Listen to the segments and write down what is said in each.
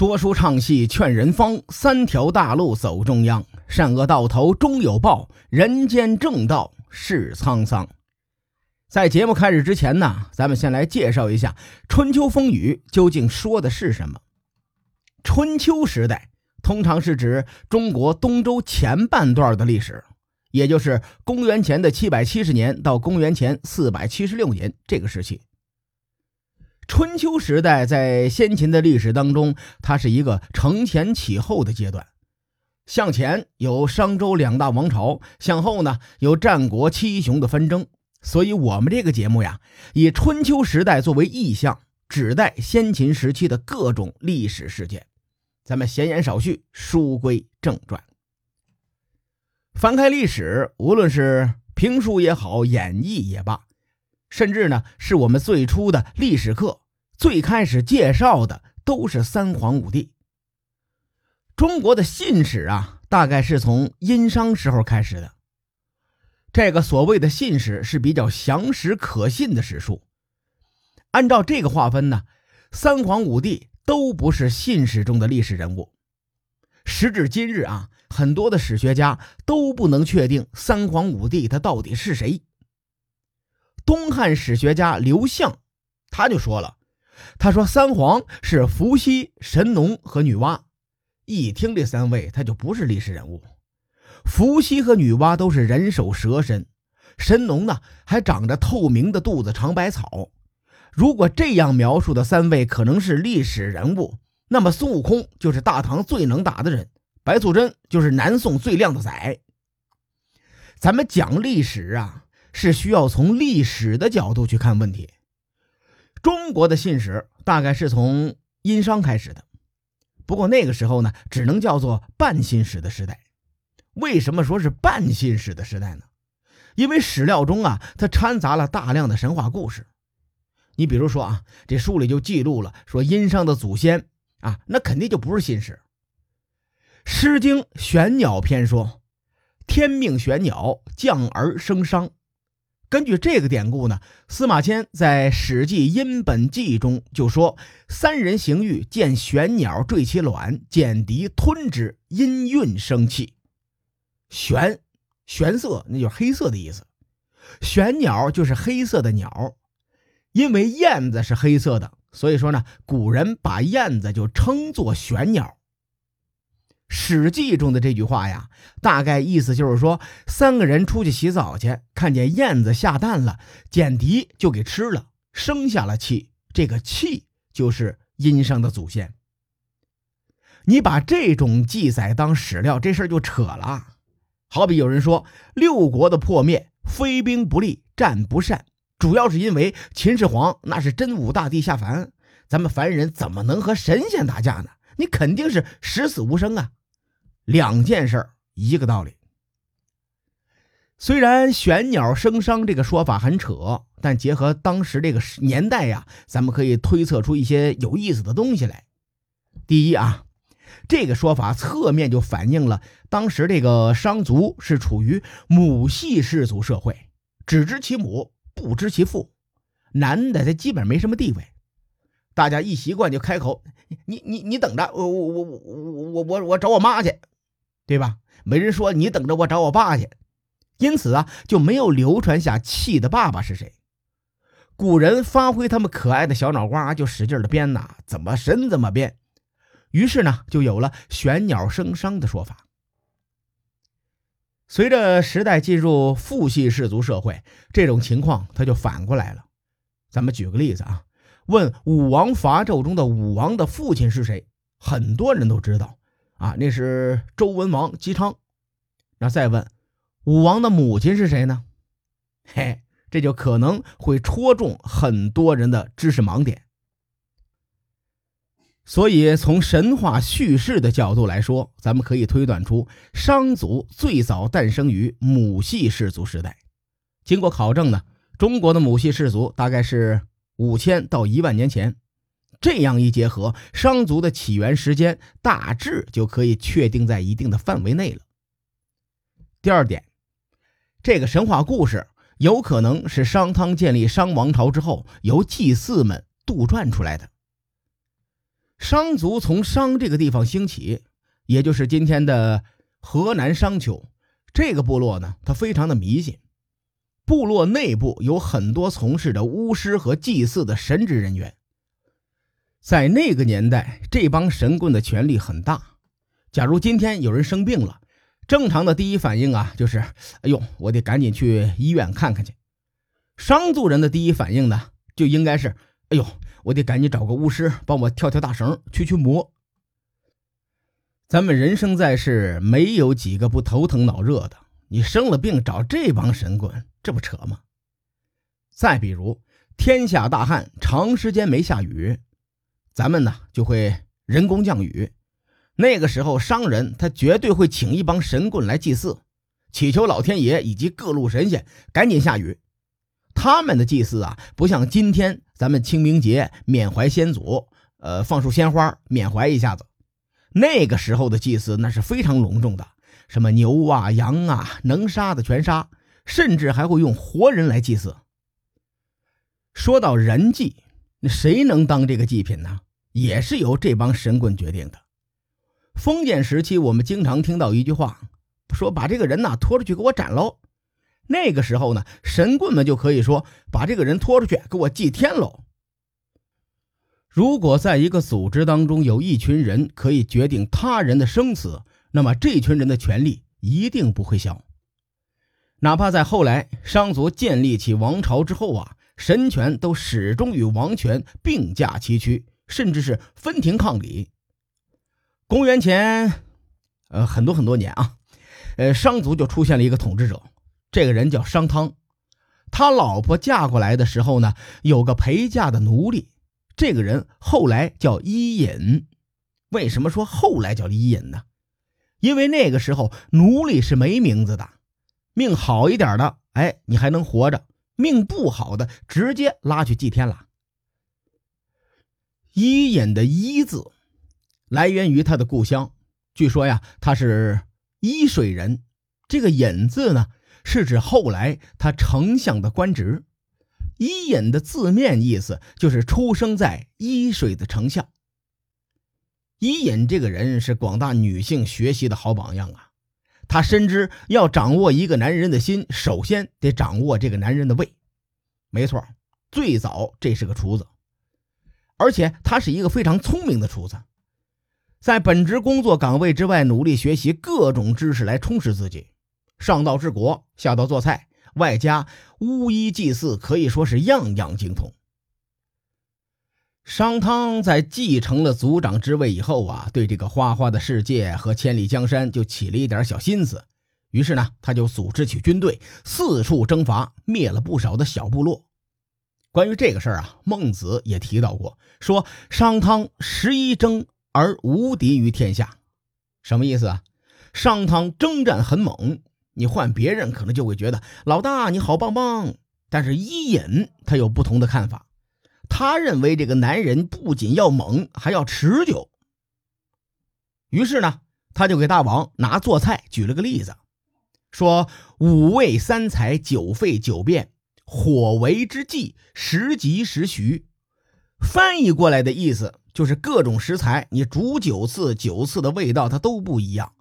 说书唱戏劝人方，三条大路走中央，善恶到头终有报，人间正道是沧桑。在节目开始之前呢，咱们先来介绍一下春秋风雨究竟说的是什么。春秋时代通常是指中国东周前半段的历史，也就是公元前的七百七十年到公元前四百七十六年这个时期。春秋时代在先秦的历史当中，它是一个承前启后的阶段。向前有商周两大王朝，向后呢有战国七雄的纷争。所以，我们这个节目呀，以春秋时代作为意象，指代先秦时期的各种历史事件。咱们闲言少叙，书归正传。翻开历史，无论是评书也好，演绎也罢。甚至呢，是我们最初的历史课最开始介绍的都是三皇五帝。中国的信史啊，大概是从殷商时候开始的。这个所谓的信史是比较详实可信的史书。按照这个划分呢，三皇五帝都不是信史中的历史人物。时至今日啊，很多的史学家都不能确定三皇五帝他到底是谁。东汉史学家刘向，他就说了：“他说三皇是伏羲、神农和女娲。一听这三位，他就不是历史人物。伏羲和女娲都是人首蛇身，神农呢还长着透明的肚子、长百草。如果这样描述的三位可能是历史人物，那么孙悟空就是大唐最能打的人，白素贞就是南宋最靓的仔。咱们讲历史啊。”是需要从历史的角度去看问题。中国的信史大概是从殷商开始的，不过那个时候呢，只能叫做半信史的时代。为什么说是半信史的时代呢？因为史料中啊，它掺杂了大量的神话故事。你比如说啊，这书里就记录了说殷商的祖先啊，那肯定就不是信史。《诗经·玄鸟篇》说：“天命玄鸟，降而生商。”根据这个典故呢，司马迁在《史记·殷本纪》中就说：“三人行欲，见玄鸟坠其卵，见敌吞之，因运生气。玄，玄色，那就是黑色的意思。玄鸟就是黑色的鸟，因为燕子是黑色的，所以说呢，古人把燕子就称作玄鸟。”《史记》中的这句话呀，大概意思就是说，三个人出去洗澡去，看见燕子下蛋了，简狄就给吃了，生下了气。这个气就是殷商的祖先。你把这种记载当史料，这事儿就扯了。好比有人说六国的破灭，非兵不利，战不善，主要是因为秦始皇那是真武大帝下凡，咱们凡人怎么能和神仙打架呢？你肯定是十死无生啊！两件事，一个道理。虽然玄鸟生商这个说法很扯，但结合当时这个年代呀，咱们可以推测出一些有意思的东西来。第一啊，这个说法侧面就反映了当时这个商族是处于母系氏族社会，只知其母，不知其父，男的他基本没什么地位。大家一习惯就开口：“你你你等着，我我我我我我我找我妈去。”对吧？没人说你等着我找我爸去，因此啊，就没有流传下气的爸爸是谁。古人发挥他们可爱的小脑瓜，就使劲的编呐，怎么神怎么编。于是呢，就有了玄鸟生商的说法。随着时代进入父系氏族社会，这种情况它就反过来了。咱们举个例子啊，问武王伐纣中的武王的父亲是谁，很多人都知道。啊，那是周文王姬昌。那再问，武王的母亲是谁呢？嘿，这就可能会戳中很多人的知识盲点。所以，从神话叙事的角度来说，咱们可以推断出商族最早诞生于母系氏族时代。经过考证呢，中国的母系氏族大概是五千到一万年前。这样一结合，商族的起源时间大致就可以确定在一定的范围内了。第二点，这个神话故事有可能是商汤建立商王朝之后由祭祀们杜撰出来的。商族从商这个地方兴起，也就是今天的河南商丘这个部落呢，它非常的迷信。部落内部有很多从事着巫师和祭祀的神职人员。在那个年代，这帮神棍的权力很大。假如今天有人生病了，正常的第一反应啊，就是“哎呦，我得赶紧去医院看看去。”商族人的第一反应呢，就应该是“哎呦，我得赶紧找个巫师帮我跳跳大绳，驱驱魔。”咱们人生在世，没有几个不头疼脑热的。你生了病找这帮神棍，这不扯吗？再比如，天下大旱，长时间没下雨。咱们呢就会人工降雨，那个时候商人他绝对会请一帮神棍来祭祀，祈求老天爷以及各路神仙赶紧下雨。他们的祭祀啊，不像今天咱们清明节缅怀先祖，呃，放束鲜花缅怀一下子。那个时候的祭祀那是非常隆重的，什么牛啊、羊啊，能杀的全杀，甚至还会用活人来祭祀。说到人祭，那谁能当这个祭品呢？也是由这帮神棍决定的。封建时期，我们经常听到一句话，说把这个人呐拖出去给我斩喽。那个时候呢，神棍们就可以说把这个人拖出去给我祭天喽。如果在一个组织当中有一群人可以决定他人的生死，那么这群人的权力一定不会小。哪怕在后来商族建立起王朝之后啊，神权都始终与王权并驾齐驱。甚至是分庭抗礼。公元前，呃，很多很多年啊，呃，商族就出现了一个统治者，这个人叫商汤。他老婆嫁过来的时候呢，有个陪嫁的奴隶，这个人后来叫伊尹。为什么说后来叫伊尹呢？因为那个时候奴隶是没名字的，命好一点的，哎，你还能活着；命不好的，直接拉去祭天了。伊尹的“伊”字，来源于他的故乡。据说呀，他是伊水人。这个“尹”字呢，是指后来他丞相的官职。伊尹的字面意思就是出生在伊水的丞相。伊尹这个人是广大女性学习的好榜样啊！他深知要掌握一个男人的心，首先得掌握这个男人的胃。没错，最早这是个厨子。而且他是一个非常聪明的厨子，在本职工作岗位之外努力学习各种知识来充实自己，上到治国，下到做菜，外加巫医祭祀，可以说是样样精通。商汤在继承了族长之位以后啊，对这个花花的世界和千里江山就起了一点小心思，于是呢，他就组织起军队，四处征伐，灭了不少的小部落。关于这个事儿啊，孟子也提到过，说商汤十一征而无敌于天下，什么意思啊？商汤征战很猛，你换别人可能就会觉得老大你好棒棒，但是伊尹他有不同的看法，他认为这个男人不仅要猛，还要持久。于是呢，他就给大王拿做菜举了个例子，说五味三才，九沸九变。火为之计，时急时徐。翻译过来的意思就是各种食材，你煮九次，九次的味道它都不一样。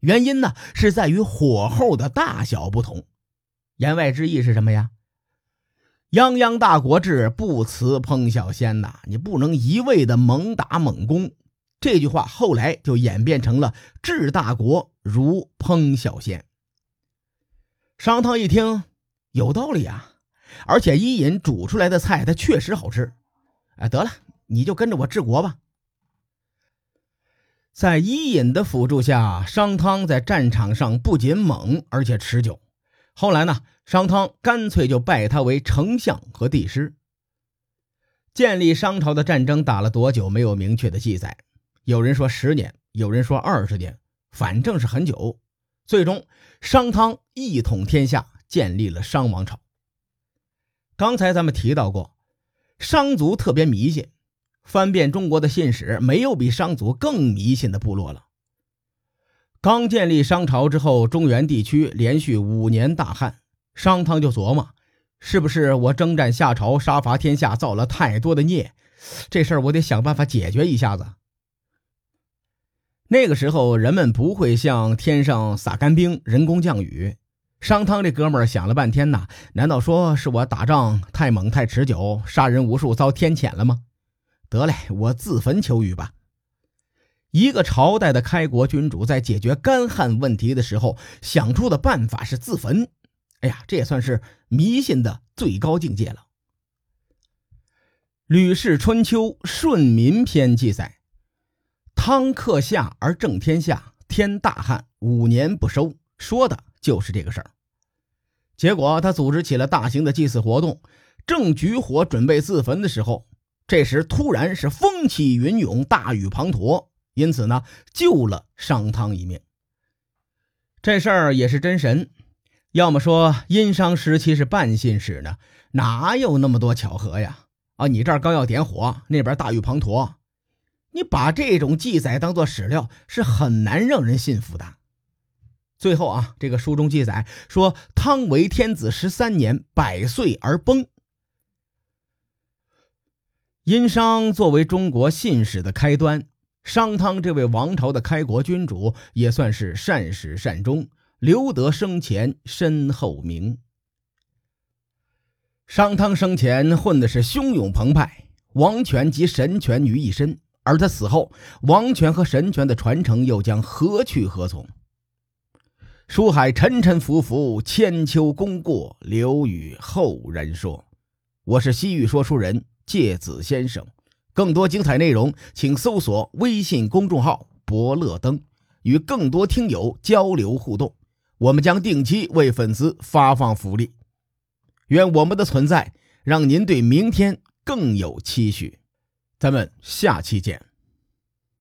原因呢是在于火候的大小不同。言外之意是什么呀？泱泱大国志，不辞烹小鲜呐，你不能一味的猛打猛攻。这句话后来就演变成了治大国如烹小鲜。商汤一听，有道理啊。而且伊尹煮出来的菜，它确实好吃。哎，得了，你就跟着我治国吧。在伊尹的辅助下，商汤在战场上不仅猛，而且持久。后来呢，商汤干脆就拜他为丞相和帝师。建立商朝的战争打了多久？没有明确的记载。有人说十年，有人说二十年，反正是很久。最终，商汤一统天下，建立了商王朝。刚才咱们提到过，商族特别迷信。翻遍中国的信史，没有比商族更迷信的部落了。刚建立商朝之后，中原地区连续五年大旱，商汤就琢磨：是不是我征战夏朝，杀伐天下，造了太多的孽？这事儿我得想办法解决一下子。那个时候人们不会向天上撒干冰、人工降雨。商汤这哥们儿想了半天呐，难道说是我打仗太猛太持久，杀人无数遭天谴了吗？得嘞，我自焚求雨吧。一个朝代的开国君主在解决干旱问题的时候想出的办法是自焚。哎呀，这也算是迷信的最高境界了。《吕氏春秋·顺民篇》记载，汤克夏而正天下，天大旱，五年不收，说的。就是这个事儿，结果他组织起了大型的祭祀活动，正举火准备自焚的时候，这时突然是风起云涌，大雨滂沱，因此呢救了商汤一命。这事儿也是真神，要么说殷商时期是半信史呢，哪有那么多巧合呀？啊，你这儿刚要点火，那边大雨滂沱，你把这种记载当做史料是很难让人信服的。最后啊，这个书中记载说，汤为天子十三年，百岁而崩。殷商作为中国信史的开端，商汤这位王朝的开国君主也算是善始善终，留得生前身后名。商汤生前混的是汹涌澎湃，王权及神权于一身，而他死后，王权和神权的传承又将何去何从？书海沉沉浮浮，千秋功过留与后人说。我是西域说书人介子先生，更多精彩内容，请搜索微信公众号“伯乐灯”，与更多听友交流互动。我们将定期为粉丝发放福利。愿我们的存在让您对明天更有期许。咱们下期见。